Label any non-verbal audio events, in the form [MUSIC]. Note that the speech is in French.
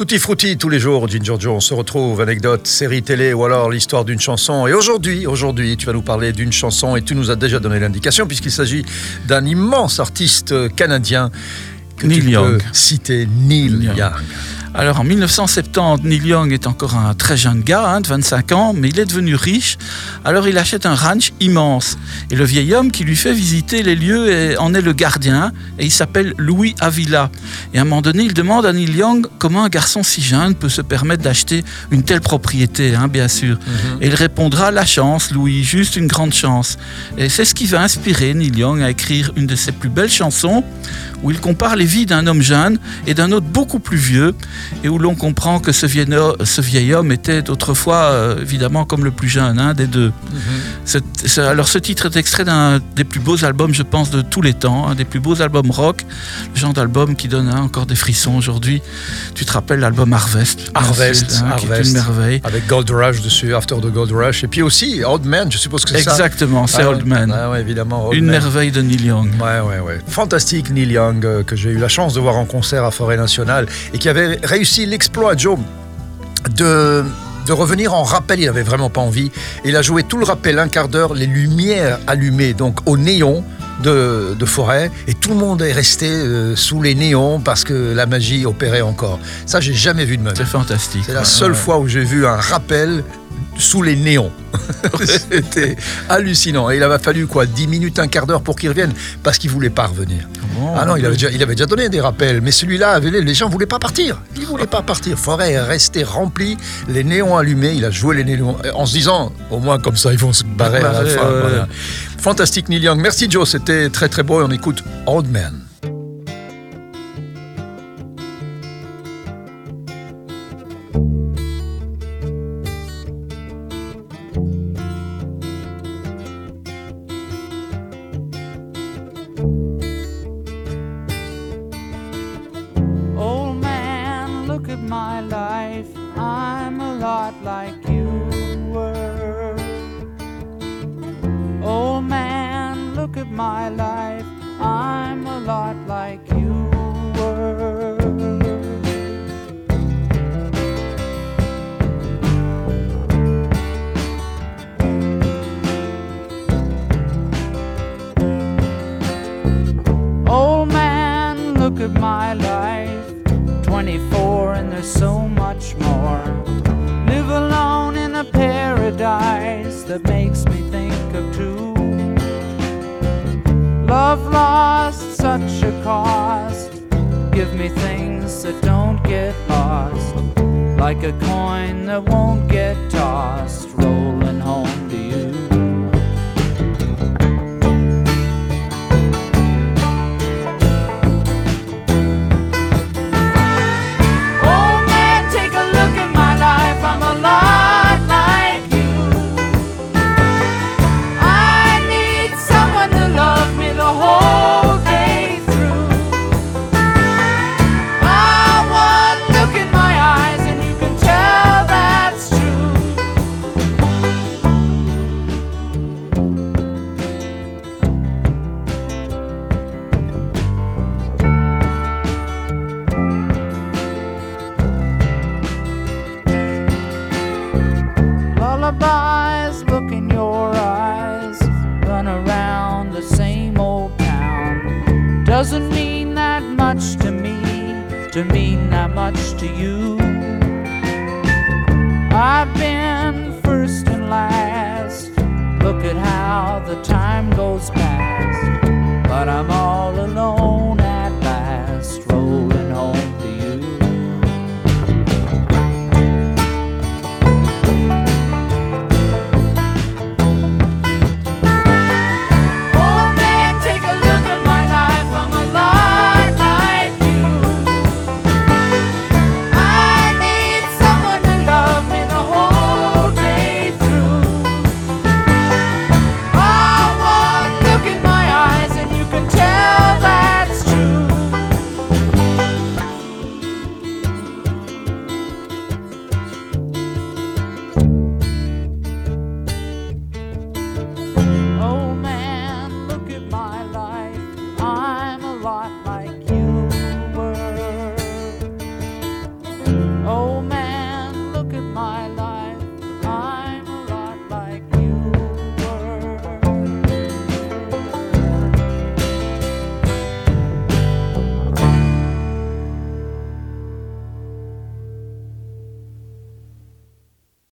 Tutti frutti tous les jours, Ginger Joe, on se retrouve, anecdote, série télé ou alors l'histoire d'une chanson. Et aujourd'hui, aujourd'hui, tu vas nous parler d'une chanson et tu nous as déjà donné l'indication puisqu'il s'agit d'un immense artiste canadien que Neil tu Young. peux citer, Neil, Neil Young. Young. Alors en 1970, Neil Young est encore un très jeune gars, hein, de 25 ans, mais il est devenu riche. Alors il achète un ranch immense. Et le vieil homme qui lui fait visiter les lieux en est le gardien, et il s'appelle Louis Avila. Et à un moment donné, il demande à Neil Young comment un garçon si jeune peut se permettre d'acheter une telle propriété, hein, bien sûr. Et il répondra la chance, Louis, juste une grande chance. Et c'est ce qui va inspirer Neil Young à écrire une de ses plus belles chansons, où il compare les vies d'un homme jeune et d'un autre beaucoup plus vieux, et où l'on comprend que ce vieil, ho- ce vieil homme était autrefois euh, évidemment comme le plus jeune hein, des deux. Ce- alors ce titre est extrait d'un des plus beaux albums, je pense, de tous les temps, un des plus beaux albums rock, le genre d'album qui donne hein, encore des frissons aujourd'hui. Tu te rappelles l'album Harvest? Harvest, hein, qui est Harvest. une merveille. Avec Gold Rush dessus, After the Gold Rush. Et puis aussi Old Man, je suppose que c'est ça. Exactement, c'est Ah, Old Man. Ah ouais, évidemment. Old Une Man. merveille de Neil Young. Ouais, ouais, ouais. Fantastique Neil Young, euh, que j'ai eu la chance de voir en concert à Forêt Nationale et qui avait réussi l'exploit, Joe, de, de revenir en rappel. Il avait vraiment pas envie. Il a joué tout le rappel, un quart d'heure, les lumières allumées, donc au néon. De, de forêt et tout le monde est resté euh, sous les néons parce que la magie opérait encore. Ça, j'ai jamais vu de vie. C'est fantastique. C'est la Ouais, seule ouais. fois où j'ai vu un rappel sous les néons. [LAUGHS] [LAUGHS] C'était hallucinant. Et il avait fallu quoi 10 minutes, un quart d'heure pour qu'il revienne parce qu'il voulait pas revenir. Bon, Ah non, il avait, déjà, il avait déjà donné des rappels, mais celui-là, avait- les gens voulaient pas partir. Ils voulaient pas partir. Forêt est restée remplie, les néons allumés. Il a joué les néons en se disant, au moins comme ça, ils vont se barrer à la Ouais, fin. ouais, Voilà. ouais. Fantastique Neil Young. Merci Joe, c'était très très beau. Et on écoute Old Man. Old look at my life. 24 and there's so much more. Live alone in a paradise that makes me think of two. Love lost such a cost. Give me things that don't get lost. Like a coin that won't get Lullabies look in your eyes, run around the same old town. Doesn't mean that much to me, to mean that much to you. I've been first and last. Look at how the time goes past, but I'm